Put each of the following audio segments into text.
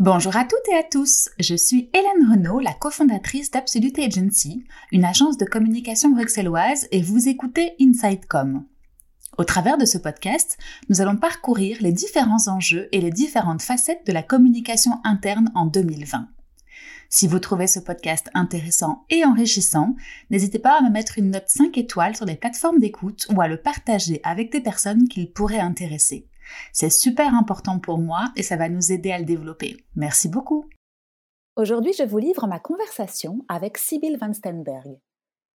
Bonjour à toutes et à tous, je suis Hélène Renaud, la cofondatrice d'Absolute Agency, une agence de communication bruxelloise et vous écoutez InsideCom. Au travers de ce podcast, nous allons parcourir les différents enjeux et les différentes facettes de la communication interne en 2020. Si vous trouvez ce podcast intéressant et enrichissant, n'hésitez pas à me mettre une note 5 étoiles sur les plateformes d'écoute ou à le partager avec des personnes qu'il pourrait intéresser. C'est super important pour moi et ça va nous aider à le développer. Merci beaucoup. Aujourd'hui, je vous livre ma conversation avec Sibylle Van Stenberg.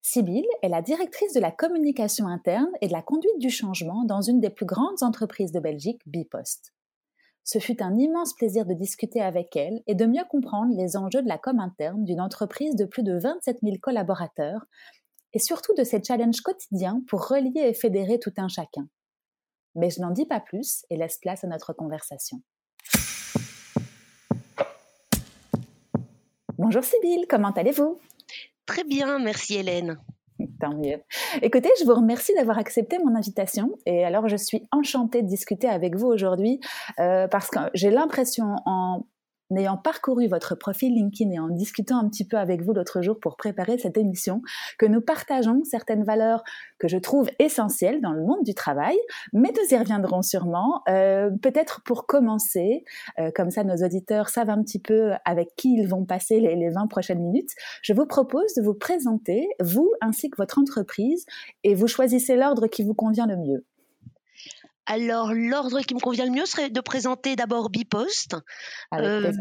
Sibylle est la directrice de la communication interne et de la conduite du changement dans une des plus grandes entreprises de Belgique, Bipost. Ce fut un immense plaisir de discuter avec elle et de mieux comprendre les enjeux de la com interne d'une entreprise de plus de 27 000 collaborateurs et surtout de ses challenges quotidiens pour relier et fédérer tout un chacun. Mais je n'en dis pas plus et laisse place à notre conversation. Bonjour Sybille, comment allez-vous? Très bien, merci Hélène. Tant mieux. Écoutez, je vous remercie d'avoir accepté mon invitation. Et alors, je suis enchantée de discuter avec vous aujourd'hui euh, parce que j'ai l'impression, en en ayant parcouru votre profil LinkedIn et en discutant un petit peu avec vous l'autre jour pour préparer cette émission, que nous partageons certaines valeurs que je trouve essentielles dans le monde du travail, mais nous y reviendrons sûrement. Euh, peut-être pour commencer, euh, comme ça nos auditeurs savent un petit peu avec qui ils vont passer les, les 20 prochaines minutes, je vous propose de vous présenter, vous ainsi que votre entreprise, et vous choisissez l'ordre qui vous convient le mieux. Alors, l'ordre qui me convient le mieux serait de présenter d'abord Bipost. Euh,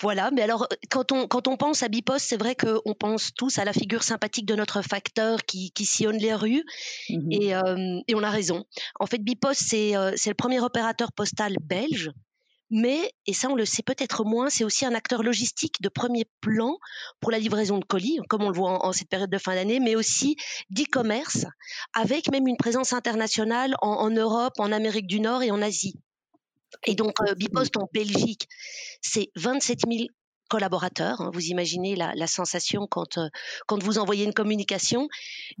voilà, mais alors, quand on, quand on pense à Bipost, c'est vrai qu'on pense tous à la figure sympathique de notre facteur qui, qui sillonne les rues, mmh et, euh, et, on a raison. En fait, Bipost, c'est euh, le premier opérateur postal belge mais, et ça on le sait peut-être moins, c'est aussi un acteur logistique de premier plan pour la livraison de colis, comme on le voit en, cette période de fin d'année, mais aussi d'e-commerce, avec même une présence internationale en, Europe, en Amérique du Nord et en Asie. Et donc, euh, Bipost en Belgique, c'est 27 000 collaborateurs. Hein. vous imaginez la, sensation quand, euh, quand vous envoyez une communication.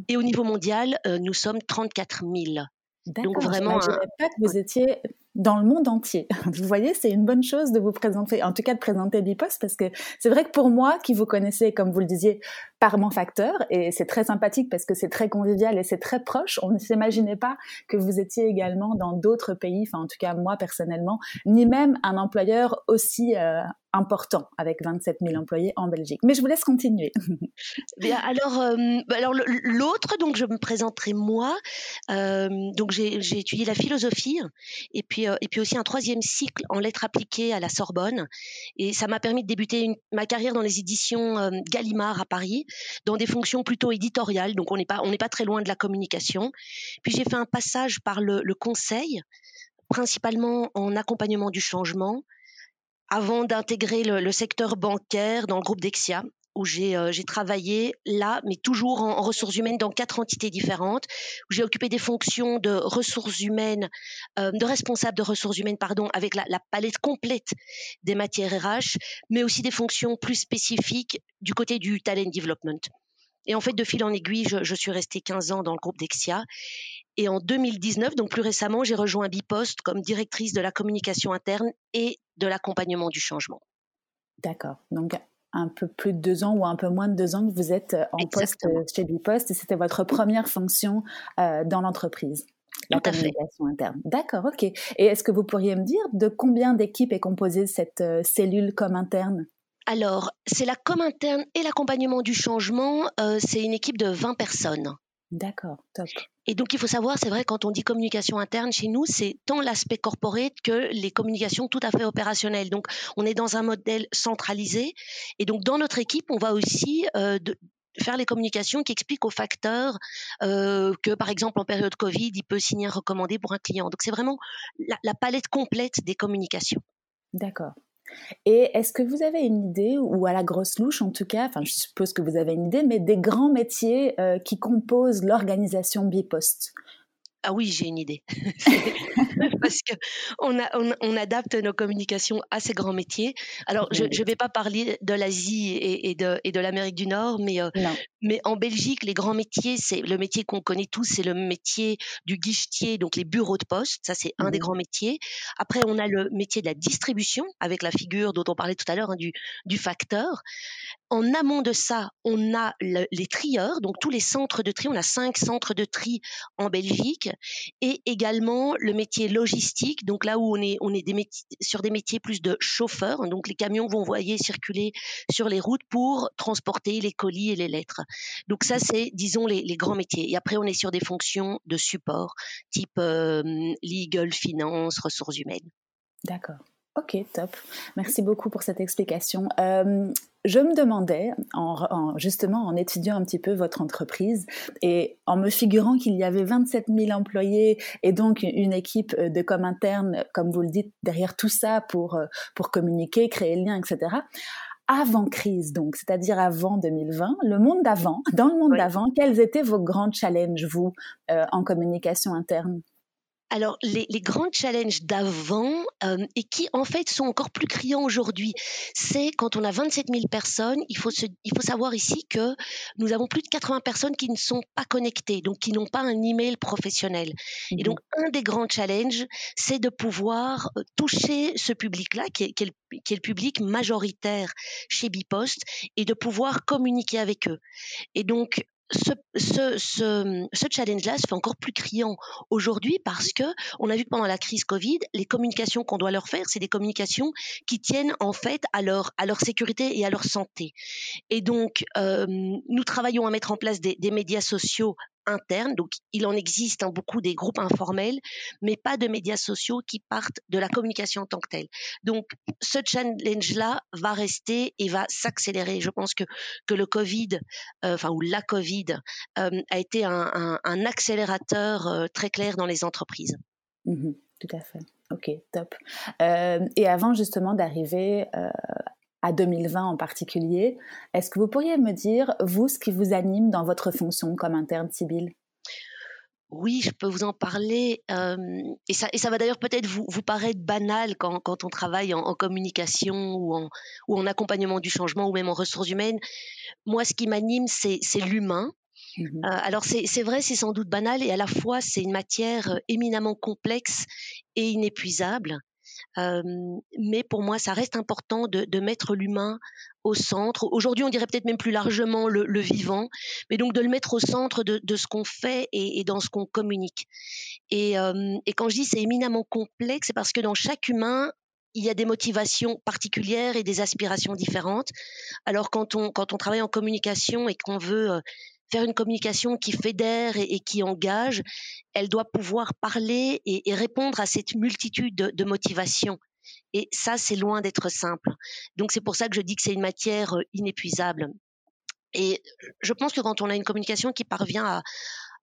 Et au niveau mondial, euh, nous sommes 34 000. Donc vraiment, je ne pas que vous étiez dans le monde entier. Vous voyez, c'est une bonne chose de vous présenter, en tout cas de présenter Bipost, parce que c'est vrai que pour moi, qui vous connaissez, comme vous le disiez, par mon facteur, et c'est très sympathique parce que c'est très convivial et c'est très proche, on ne s'imaginait pas que vous étiez également dans d'autres pays, enfin en tout cas moi personnellement, ni même un employeur aussi euh, important avec 27 000 employés en Belgique. Mais je vous laisse continuer. Alors, euh, bah, alors l'autre, donc je me présenterai moi. Euh, donc j'ai étudié la philosophie et puis euh, et puis aussi un troisième cycle en lettres appliquées à la Sorbonne. Et ça m'a permis de débuter ma carrière dans les éditions Gallimard à Paris, dans des fonctions plutôt éditoriales. Donc on n'est pas on n'est pas très loin de la communication. Puis j'ai fait un passage par le conseil, principalement en accompagnement du changement avant d'intégrer le, secteur bancaire dans le groupe Dexia, où euh, j'ai travaillé là, mais toujours en, ressources humaines dans quatre entités différentes, où j'ai occupé des fonctions de ressources humaines, euh, de responsable de ressources humaines, pardon, avec la, palette complète des matières RH, mais aussi des fonctions plus spécifiques du côté du talent development. Et en fait, de fil en aiguille, je, je suis restée 15 ans dans le groupe Dexia. Et en 2019, donc plus récemment, j'ai rejoint Bipost comme directrice de la communication interne et de l'accompagnement du changement. D'accord. Donc un peu plus de deux ans ou un peu moins de deux ans que vous êtes euh, en poste euh, chez Bipost et c'était votre première fonction euh, dans l'entreprise. La communication interne. D'accord, ok. Et est-ce que vous pourriez me dire de combien d'équipes est composée cette cellule comme interne? Alors, c'est la com interne et l'accompagnement du changement. c'est une équipe de 20 personnes. D'accord, top. Et donc, il faut savoir, c'est vrai, quand on dit communication interne chez nous, c'est tant l'aspect corporate que les communications tout à fait opérationnelles. Donc, on est dans un modèle centralisé. Et donc, dans notre équipe, on va aussi euh, faire les communications qui expliquent aux facteurs euh, que, par exemple, en période Covid, il peut signer un recommandé pour un client. Donc, c'est vraiment la palette complète des communications. D'accord. Et est-ce que vous avez une idée, ou à la grosse louche en tout cas, enfin je suppose que vous avez une idée, mais des grands métiers euh, qui composent l'organisation Bipost? Ah oui, j'ai une idée. parce que on, a, on, adapte nos communications à ces grands métiers. Alors, je ne vais pas parler de l'Asie et, de, et de l'Amérique du Nord, mais, euh, mais en Belgique, les grands métiers, c'est le métier qu'on connaît tous, c'est le métier du guichetier, donc les bureaux de poste. Ça, c'est un des grands métiers. Après, on a le métier de la distribution, avec la figure dont on parlait tout à l'heure, hein, du, du facteur. En amont de ça, on a les trieurs, donc tous les centres de tri. On a cinq centres de tri en Belgique et également le métier logistique. Donc là où on est, sur des métiers plus de chauffeurs. Donc les camions vont voyer circuler sur les routes pour transporter les colis et les lettres. Donc ça, c'est, disons, les, grands métiers. Et après, on est sur des fonctions de support, type euh, legal, finance, ressources humaines. D'accord. Ok, top. Merci beaucoup pour cette explication. Euh, je me demandais, en, justement en étudiant un petit peu votre entreprise et en me figurant qu'il y avait 27 000 employés et donc une équipe de com interne, comme vous le dites, derrière tout ça pour, euh, pour communiquer, créer le lien, etc. Avant crise, donc, c'est-à-dire avant 2020, le monde d'avant, dans le monde d'avant, quels étaient vos grands challenges, vous, euh, en communication interne? Alors, les, grands challenges d'avant euh, et qui en fait sont encore plus criants aujourd'hui, c'est quand on a 27 000 personnes, il faut, il faut savoir ici que nous avons plus de 80 personnes qui ne sont pas connectées, donc qui n'ont pas un email professionnel. Et mmh donc, un des grands challenges, c'est de pouvoir euh, toucher ce public-là, qui est, qui, est le, public majoritaire chez Bipost, et de pouvoir communiquer avec eux. Et donc, ce, ce, ce, ce challenge-là se fait encore plus criant aujourd'hui parce que on a vu que pendant la crise Covid, les communications qu'on doit leur faire, c'est des communications qui tiennent en fait à leur, à leur sécurité et à leur santé. Et donc, euh, nous travaillons à mettre en place des, des médias sociaux interne. Donc, il en existe hein, beaucoup des groupes informels, mais pas de médias sociaux qui partent de la communication en tant que telle. Donc, ce challenge-là va rester et va s'accélérer. Je pense que, que le Covid, euh, enfin, ou la Covid, euh, a été un, accélérateur euh, très clair dans les entreprises. Mmh tout à fait. Ok, top. et avant justement d'arriver à 2020 en particulier. Est-ce que vous pourriez me dire, vous, ce qui vous anime dans votre fonction comme interne Sibyl oui, je peux vous en parler. et, ça, et ça va d'ailleurs peut-être vous, vous paraître banal quand, quand on travaille en, communication ou en, ou en accompagnement du changement ou même en ressources humaines. Moi, ce qui m'anime, c'est l'humain. Mmh alors c'est vrai, c'est sans doute banal et à la fois c'est une matière éminemment complexe et inépuisable mais pour moi, ça reste important de, mettre l'humain au centre. Aujourd'hui, on dirait peut-être même plus largement le, vivant, mais donc de le mettre au centre de, ce qu'on fait et, dans ce qu'on communique. Et, quand je dis c'est éminemment complexe, c'est parce que dans chaque humain, il y a des motivations particulières et des aspirations différentes. Alors quand on, quand on travaille en communication et qu'on veut faire une communication qui fédère et, qui engage, elle doit pouvoir parler et, répondre à cette multitude de, motivations. Et ça, c'est loin d'être simple. Donc c'est pour ça que je dis que c'est une matière euh, inépuisable. Et je pense que quand on a une communication qui parvient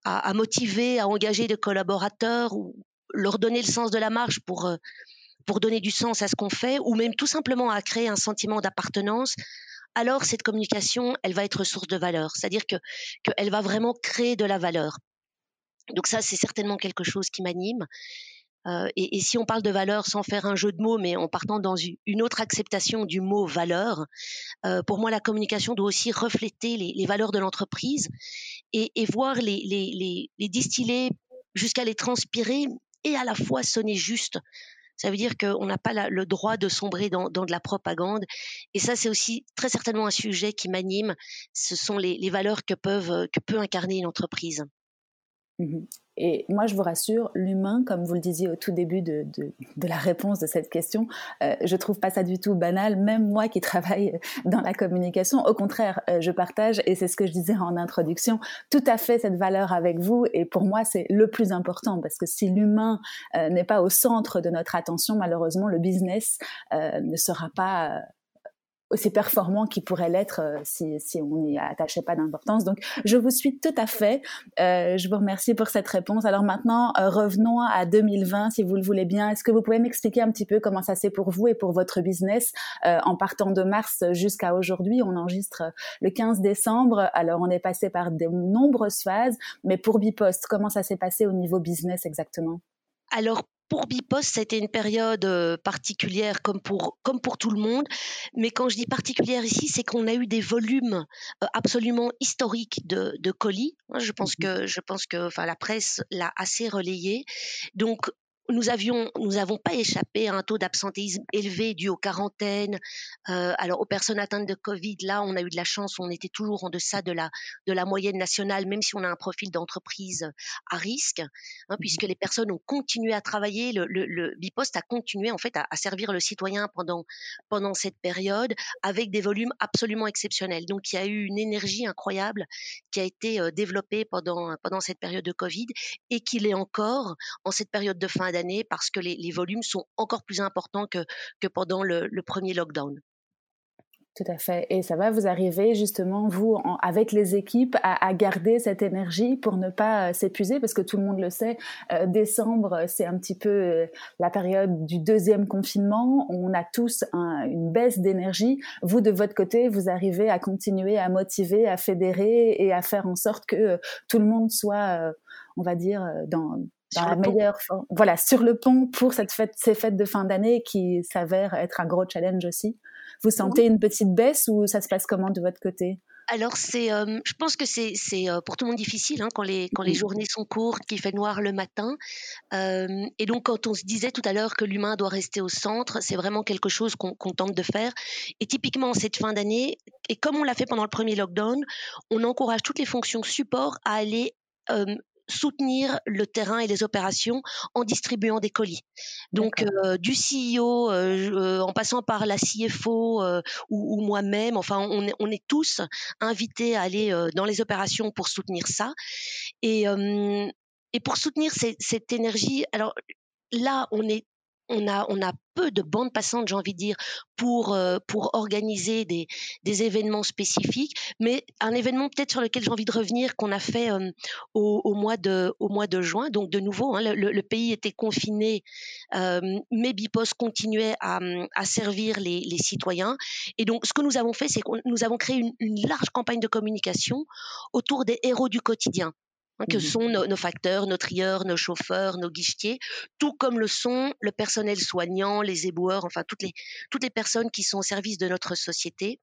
à, motiver, à engager des collaborateurs ou leur donner le sens de la marche euh, pour donner du sens à ce qu'on fait, ou même tout simplement à créer un sentiment d'appartenance, alors cette communication, elle va être source de valeur. C'est-à-dire que qu'elle va vraiment créer de la valeur. Donc ça, c'est certainement quelque chose qui m'anime. Euh, et, si on parle de valeur sans faire un jeu de mots, mais en partant dans une autre acceptation du mot valeur, euh, pour moi, la communication doit aussi refléter les, valeurs de l'entreprise et, voir les, les distiller jusqu'à les transpirer et à la fois sonner juste ça veut dire qu'on n'a pas le droit de sombrer dans, de la propagande. Et ça, c'est aussi très certainement un sujet qui m'anime. Ce sont les, les valeurs que, peuvent, que peut incarner une entreprise. Mmh et moi, je vous rassure, l'humain, comme vous le disiez au tout début de, de, la réponse de cette question, euh, je trouve pas ça du tout banal. Même moi qui travaille dans la communication, au contraire, euh, je partage, et c'est ce que je disais en introduction, tout à fait cette valeur avec vous. Et pour moi, c'est le plus important parce que si l'humain euh, n'est pas au centre de notre attention, malheureusement, le business euh, ne sera pas aussi performant qu'il pourrait l'être euh, si, si on n'y attachait pas d'importance. Donc, je vous suis tout à fait. Euh, je vous remercie pour cette réponse. Alors maintenant, euh, revenons à 2020, si vous le voulez bien. Est-ce que vous pouvez m'expliquer un petit peu comment ça s'est pour vous et pour votre business euh, en partant de mars jusqu'à aujourd'hui? On enregistre le 15 décembre. Alors, on est passé par de nombreuses phases, mais pour Bipost, comment ça s'est passé au niveau business exactement? Alors pour Bipost, c'était une période particulière comme pour, comme pour tout le monde. Mais quand je dis particulière ici, c'est qu'on a eu des volumes absolument historiques de, de colis. Je pense mmh que, je pense que enfin, la presse l'a assez relayé. Donc, nous avions, nous avons pas échappé à un taux d'absentéisme élevé dû aux quarantaines. Euh, alors aux personnes atteintes de Covid, là, on a eu de la chance, on était toujours en deçà de la moyenne nationale, même si on a un profil d'entreprise à risque, hein, puisque les personnes ont continué à travailler. Le, le, a continué en fait à, servir le citoyen pendant cette période avec des volumes absolument exceptionnels. Donc il y a eu une énergie incroyable qui a été euh, développée pendant pendant cette période de Covid et qui l'est encore en cette période de fin parce que les, volumes sont encore plus importants que, que pendant le, premier lockdown. Tout à fait. Et ça va vous arriver justement, vous, avec les équipes, à, garder cette énergie pour ne pas euh, s'épuiser, parce que tout le monde le sait, euh, décembre, c'est un petit peu euh, la période du deuxième confinement. On a tous une baisse d'énergie. Vous, de votre côté, vous arrivez à continuer à motiver, à fédérer et à faire en sorte que tout le monde soit, on va dire, dans, dans la meilleure forme. Voilà, sur le pont pour cette fête, ces fêtes de fin d'année qui s'avèrent être un gros challenge aussi. Vous sentez une petite baisse ou ça se passe comment de votre côté? Alors c'est, euh, je pense que c'est, euh, pour tout le monde difficile hein, quand les quand les journées sont courtes, qu'il fait noir le matin, euh, et donc quand on se disait tout à l'heure que l'humain doit rester au centre, c'est vraiment quelque chose qu'on, qu'on tente de faire. Et typiquement cette fin d'année, et comme on l'a fait pendant le premier lockdown, on encourage toutes les fonctions support à aller soutenir le terrain et les opérations en distribuant des colis. Donc euh, du CEO euh, euh, en passant par la CFO ou, moi-même, enfin on est, on est tous invités à aller dans les opérations pour soutenir ça. Et, et pour soutenir cette énergie, alors là on est on a, on a peu de bandes passantes, j'ai envie de dire, pour, euh, pour organiser des, des, événements spécifiques. Mais un événement peut-être sur lequel j'ai envie de revenir, qu'on a fait euh, au, au, mois de, au mois de juin. Donc de nouveau, hein, le, le, pays était confiné, euh, mais Bipos continuait à, à servir les, les, citoyens. Et donc ce que nous avons fait, c'est que nous avons créé une, une large campagne de communication autour des héros du quotidien. Hein, que mmh sont nos, facteurs, nos trieurs, nos chauffeurs, nos guichetiers, tout comme le sont le personnel soignant, les éboueurs, enfin toutes les, toutes les personnes qui sont au service de notre société.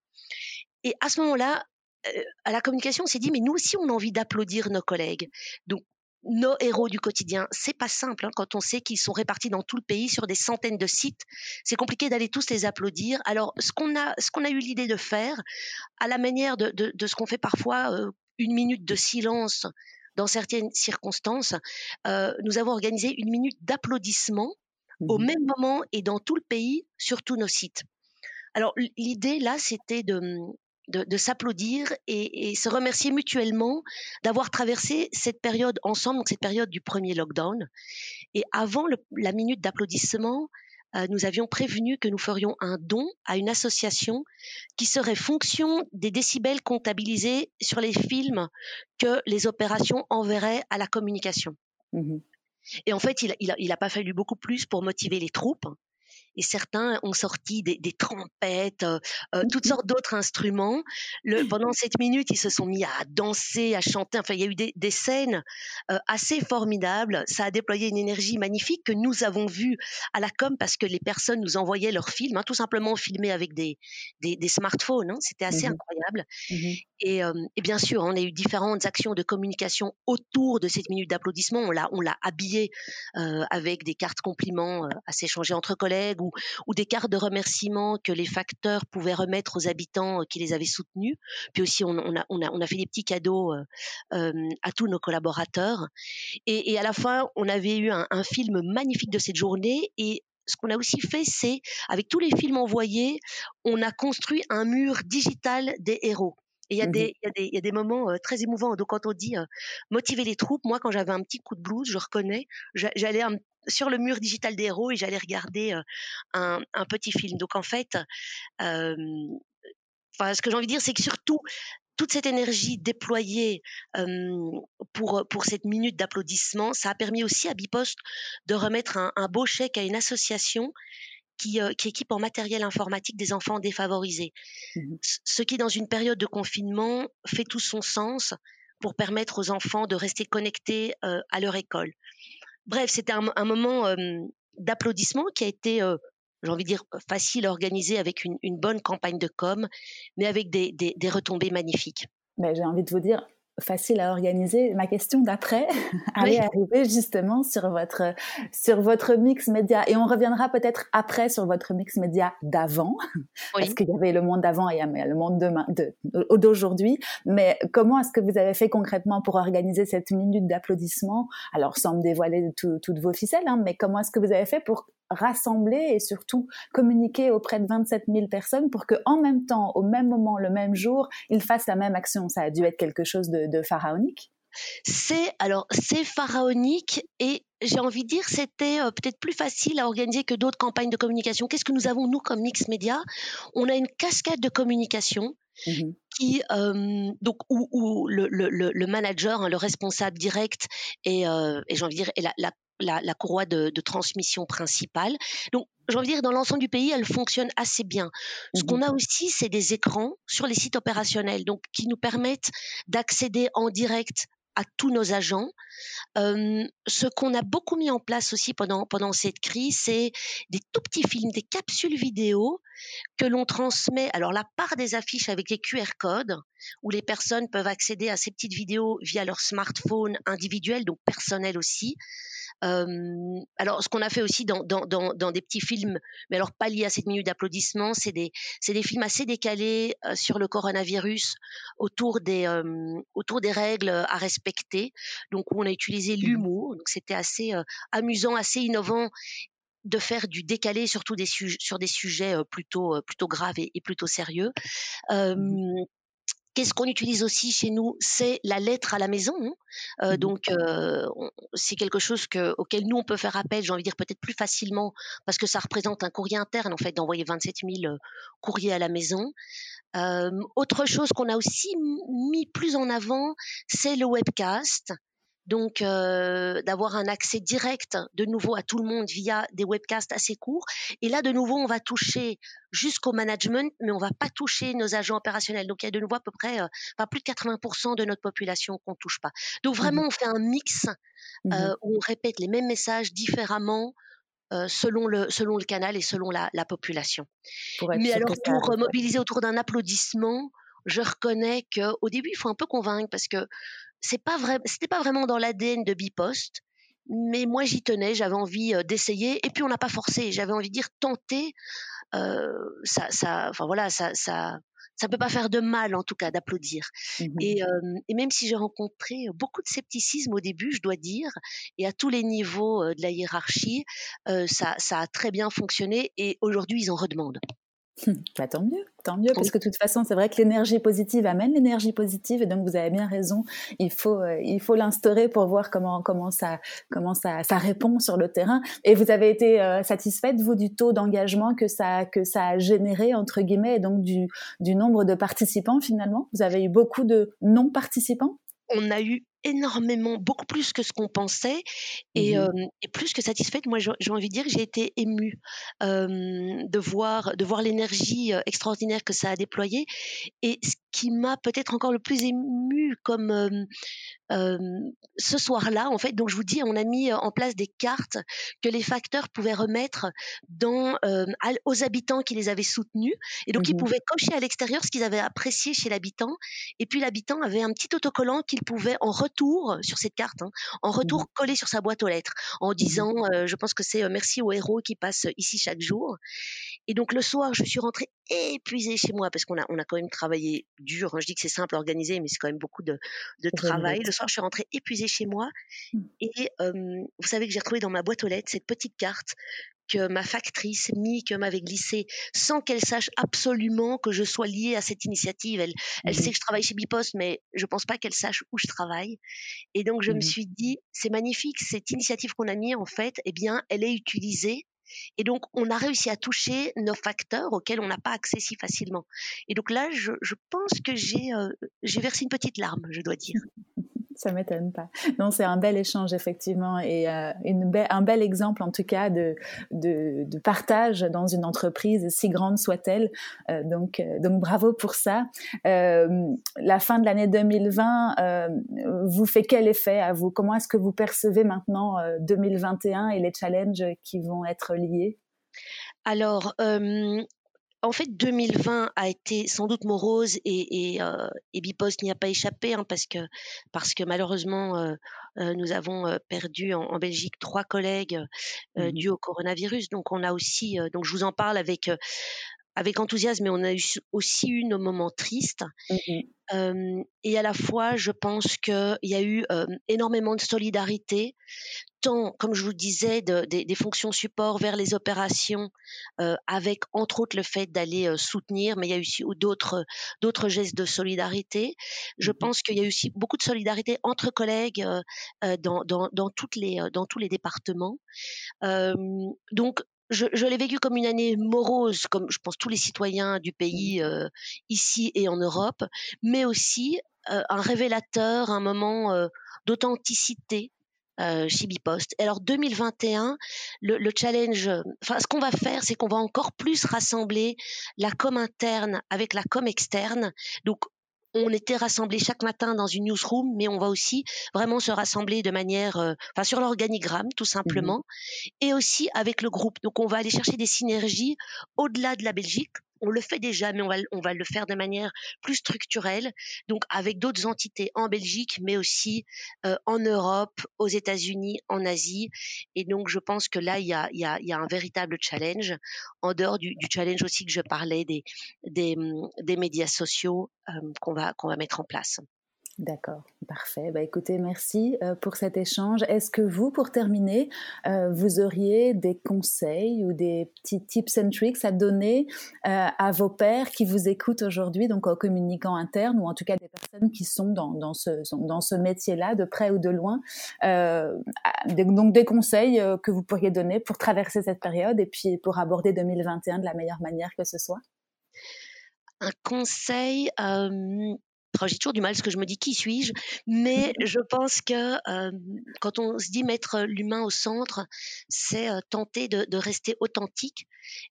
Et à ce moment-là, euh, à la communication, on s'est dit, mais nous aussi, on a envie d'applaudir nos collègues. Donc, nos héros du quotidien, c'est pas simple hein, quand on sait qu'ils sont répartis dans tout le pays sur des centaines de sites. C'est compliqué d'aller tous les applaudir. Alors, ce qu'on a, ce qu'on a eu l'idée de faire, à la manière de, de, de ce qu'on fait parfois, euh, une minute de silence dans certaines circonstances, euh, nous avons organisé une minute d'applaudissement au mmh même moment et dans tout le pays sur tous nos sites. Alors l'idée là, c'était de, de, s'applaudir et, se remercier mutuellement d'avoir traversé cette période ensemble, donc cette période du premier lockdown. Et avant la minute d'applaudissement, euh, nous avions prévenu que nous ferions un don à une association qui serait fonction des décibels comptabilisés sur les films que les opérations enverraient à la communication. Mmh Et en fait, il n'a il a pas fallu beaucoup plus pour motiver les troupes et certains ont sorti des, des trompettes, euh, euh toutes sortes d'autres instruments. Le, pendant cette minute, ils se sont mis à danser, à chanter. Enfin, il y a eu des, des scènes euh, assez formidables. Ça a déployé une énergie magnifique que nous avons vue à la com parce que les personnes nous envoyaient leurs films, hein, tout simplement filmés avec des, des, des smartphones. Hein. C'était assez mmh incroyable. Mmh et, euh, et, bien sûr, on a eu différentes actions de communication autour de cette minute d'applaudissement. On l'a, on l'a habillé avec des cartes compliments à s'échanger entre collègues ou, des cartes de remerciement que les facteurs pouvaient remettre aux habitants euh, qui les avaient soutenus. Puis aussi, on, a, fait des petits cadeaux euh, euh, à tous nos collaborateurs. Et, à la fin, on avait eu un film magnifique de cette journée et ce qu'on a aussi fait, c'est, avec tous les films envoyés, on a construit un mur digital des héros. Et il y, a mmh des, y, a des, y a des moments très émouvants. Donc, quand on dit motiver les troupes, moi, quand j'avais un petit coup de blues, je reconnais, j'allais un, sur le mur digital des héros et j'allais regarder un, petit film. Donc en fait, ce que j'ai envie de dire, c'est que surtout toute cette énergie déployée pour, pour cette minute d'applaudissement, ça a permis aussi à Bipost de remettre un, beau chèque à une association qui, qui, équipe en matériel informatique des enfants défavorisés. Mmh ce qui, dans une période de confinement, fait tout son sens pour permettre aux enfants de rester connectés à leur école. bref, c'était un, moment d'applaudissement qui a été, j'ai envie de dire, facile à organiser avec une, bonne campagne de com, mais avec des, des retombées magnifiques. Ben, j'ai envie de vous dire, facile à organiser. Ma question d'après allait arriver justement sur votre sur votre mix média et on reviendra peut-être après sur votre mix média d'avant parce qu'il y avait le monde d'avant et le monde demain d'aujourd'hui. Mais comment est-ce que vous avez fait concrètement pour organiser cette minute d'applaudissement Alors sans me dévoiler toutes vos ficelles, hein, mais comment est-ce que vous avez fait pour rassembler et surtout communiquer auprès de 27 000 personnes pour que en même temps, au même moment, le même jour, ils fassent la même action. Ça a dû être quelque chose de, pharaonique. C'est alors c'est pharaonique et j'ai envie de dire c'était euh, peut-être plus facile à organiser que d'autres campagnes de communication. Qu'est-ce que nous avons nous comme Mix Media? On a une cascade de communication mmh qui euh, donc où, le, manager, hein, le responsable direct et, euh, et j'ai envie de dire la la, courroie de, transmission principale. Donc, j'ai envie de dire, dans l'ensemble du pays, elle fonctionne assez bien. Ce mmh qu'on a aussi, c'est des écrans sur les sites opérationnels, donc qui nous permettent d'accéder en direct à tous nos agents. ce qu'on a beaucoup mis en place aussi pendant, pendant cette crise, c'est des tout petits films, des capsules vidéo que l'on transmet. Alors la part des affiches avec les QR codes, où les personnes peuvent accéder à ces petites vidéos via leur smartphone individuel, donc personnel aussi alors, ce qu'on a fait aussi dans, dans, dans, des petits films, mais alors pas liés à cette minute d'applaudissement, c'est des, des films assez décalés sur le coronavirus autour des, autour des règles à respecter. Donc, on a utilisé mmh l'humour. Donc, c'était assez amusant, assez innovant de faire du décalé surtout des sur des sujets plutôt plutôt graves et, plutôt sérieux. Mmh Qu'est-ce qu'on utilise aussi chez nous? C'est la lettre à la maison. Hein. Euh, mmh donc, euh, c'est quelque chose que, auquel nous, on peut faire appel, j'ai envie de dire peut-être plus facilement, parce que ça représente un courrier interne, en fait, d'envoyer 27 000 euh, courriers à la maison. autre chose qu'on a aussi mis plus en avant, c'est le webcast donc euh, d'avoir un accès direct de nouveau à tout le monde via des webcasts assez courts. Et là, de nouveau, on va toucher jusqu'au management, mais on va pas toucher nos agents opérationnels. Donc il y a de nouveau à peu près euh, pas plus de 80% de notre population qu'on touche pas. Donc mmh vraiment, on fait un mix mmh euh, où on répète les mêmes messages différemment. selon, le, selon le canal et selon la, la population. Mais alors, pour mobiliser autour d'un applaudissement, je reconnais qu'au début, il faut un peu convaincre parce que c'est pas vrai, c'était pas vraiment dans l'ADN de Bipost, mais moi j'y tenais, j'avais envie d'essayer, et puis on n'a pas forcé, j'avais envie de dire tenter, ça, ça, enfin voilà, ça, ça, ça peut pas faire de mal en tout cas d'applaudir. Mmh et, et, même si j'ai rencontré beaucoup de scepticisme au début, je dois dire, et à tous les niveaux de la hiérarchie, ça, ça a très bien fonctionné, et aujourd'hui ils en redemandent. Bah, tant mieux, tant mieux, parce que de toute façon, c'est vrai que l'énergie positive amène l'énergie positive, et donc vous avez bien raison. Il faut, euh, il faut l'instaurer pour voir comment, comment ça, comment ça, ça répond sur le terrain. Et vous avez été euh, satisfaite vous du taux d'engagement que ça, que ça a généré entre guillemets, et donc du, du nombre de participants finalement? Vous avez eu beaucoup de non participants. On a eu énormément, beaucoup plus que ce qu'on pensait et, mmh et, plus que satisfaite. Moi, j'ai envie de dire que j'ai été émue de voir, de voir l'énergie extraordinaire que ça a déployée. Et ce qui m'a peut-être encore le plus émue comme ce soir-là, en fait, donc je vous dis, on a mis en place des cartes que les facteurs pouvaient remettre dans, aux habitants qui les avaient soutenus. Et donc, ils mmh pouvaient cocher à l'extérieur ce qu'ils avaient apprécié chez l'habitant. Et puis, l'habitant avait un petit autocollant qu'il pouvait en retour sur cette carte, hein, en mmh retour coller sur sa boîte aux lettres, en mmh disant, je pense que c'est merci aux héros qui passent ici chaque jour. Et donc, le soir, je suis rentrée épuisée chez moi parce qu'on a, on a quand même travaillé dur. Hein. Je dis que c'est simple à organiser, mais c'est quand même beaucoup de, de travail. Le soir, je suis rentrée épuisée chez moi. Mmh. Et vous savez que j'ai retrouvé dans ma boîte aux lettres cette petite carte que ma factrice, que m'avait glissée sans qu'elle sache absolument que je sois liée à cette initiative. Elle, elle sait mmh que je travaille chez Bipost, mais je pense pas qu'elle sache où je travaille. Et donc, je me mmh suis dit, c'est magnifique, cette initiative qu'on a mise, en fait, eh bien, elle est utilisée et donc, on a réussi à toucher nos facteurs auxquels on n'a pas accès si facilement. Et donc là, je, pense que j'ai euh, j'ai versé une petite larme, je dois dire. Ça m'étonne pas. Non, c'est un bel échange effectivement et euh, un bel exemple en tout cas de, de, de partage dans une entreprise si grande soit-elle. Euh, donc, euh, donc bravo pour ça. la fin de l'année 2020 vous fait quel effet à vous? Comment est-ce que vous percevez maintenant 2021 et les challenges qui vont être liés? Alors, en fait, 2020 a été sans doute morose et, et, euh, Bipost n'y a pas échappé hein, parce que parce que malheureusement euh, euh, nous avons perdu en, Belgique trois collègues mmh dus au coronavirus. Donc on a aussi donc je vous en parle avec avec enthousiasme, mais on a eu, aussi eu nos moments tristes. Mmh et à la fois, je pense qu'il y a eu énormément de solidarité, comme je vous disais, des fonctions support vers les opérations, avec entre autres le fait d'aller soutenir, mais il y a eu aussi d'autres d'autres gestes de solidarité. Je mmh pense qu'il y a eu aussi beaucoup de solidarité entre collègues dans, dans, dans, toutes les, dans tous les départements. donc je, l'ai vécu comme une année morose, comme je pense tous les citoyens du pays mmh. euh, ici et en Europe, mais aussi euh, un révélateur, un moment euh, d'authenticité chez Bipost. Alors 2021, le, le challenge, enfin ce qu'on va faire, c'est qu'on va encore plus rassembler la com interne avec la com externe. Donc on était rassemblés chaque matin dans une newsroom, mais on va aussi vraiment se rassembler de manière, euh, enfin sur l'organigramme tout mmh simplement, et aussi avec le groupe. Donc on va aller chercher des synergies au-delà de la Belgique on le fait déjà, mais on va, le faire de manière plus structurelle, donc avec d'autres entités en Belgique, mais aussi euh, en Europe, aux États-Unis, en Asie. Et donc, je pense que là, il y a, un véritable challenge, en dehors du, challenge aussi que je parlais des, des médias sociaux euh, qu'on va mettre en place. D'accord, parfait. Bah, écoutez, merci euh, pour cet échange. Est-ce que vous, pour terminer, euh, vous auriez des conseils ou des petits tips and tricks à donner euh, à vos pairs qui vous écoutent aujourd'hui, donc aux communicants internes ou en tout cas des personnes qui sont dans, dans ce, dans ce métier-là, de près ou de loin Donc des conseils que vous pourriez donner pour traverser cette période et puis pour aborder 2021 de la meilleure manière que ce soit? Un conseil, j'ai toujours du mal parce que je me dis qui suis-je, mais je pense que quand on se dit mettre l'humain au centre, c'est tenter de, de, rester authentique.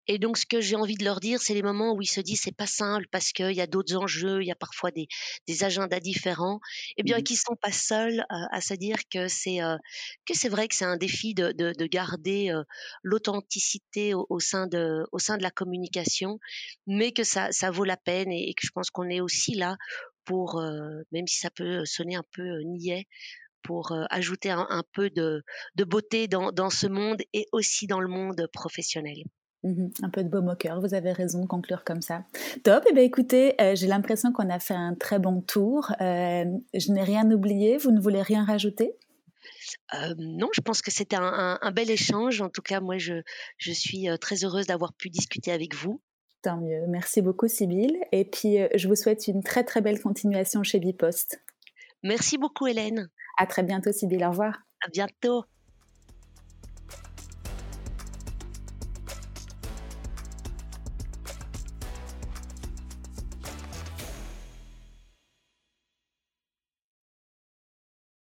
Et donc ce que j'ai envie de leur dire, c'est les moments où ils se disent c'est pas simple parce qu'il y a d'autres enjeux, il y a parfois des, des agendas différents, et eh bien mmh qu'ils sont pas seuls à se dire que c'est que c'est vrai que c'est un défi de, de, de garder l'authenticité au, au, sein de au sein de la communication, mais que ça ça vaut la peine et, et que je pense qu'on est aussi là pour, même si ça peut sonner un peu niais, pour ajouter un, peu de, beauté dans, dans, ce monde et aussi dans le monde professionnel. Mmh un peu de baume au cœur, vous avez raison de conclure comme ça. Top, et eh bien écoutez, j'ai l'impression qu'on a fait un très bon tour. je n'ai rien oublié, vous ne voulez rien rajouter? Non, je pense que c'était un, un, bel échange. En tout cas, moi, je, je suis très heureuse d'avoir pu discuter avec vous. Tant mieux. Merci beaucoup, Sybille. Et puis, euh, je vous souhaite une très, très belle continuation chez Bipost. Merci beaucoup, Hélène. À très bientôt, Sybille. Au revoir. À bientôt.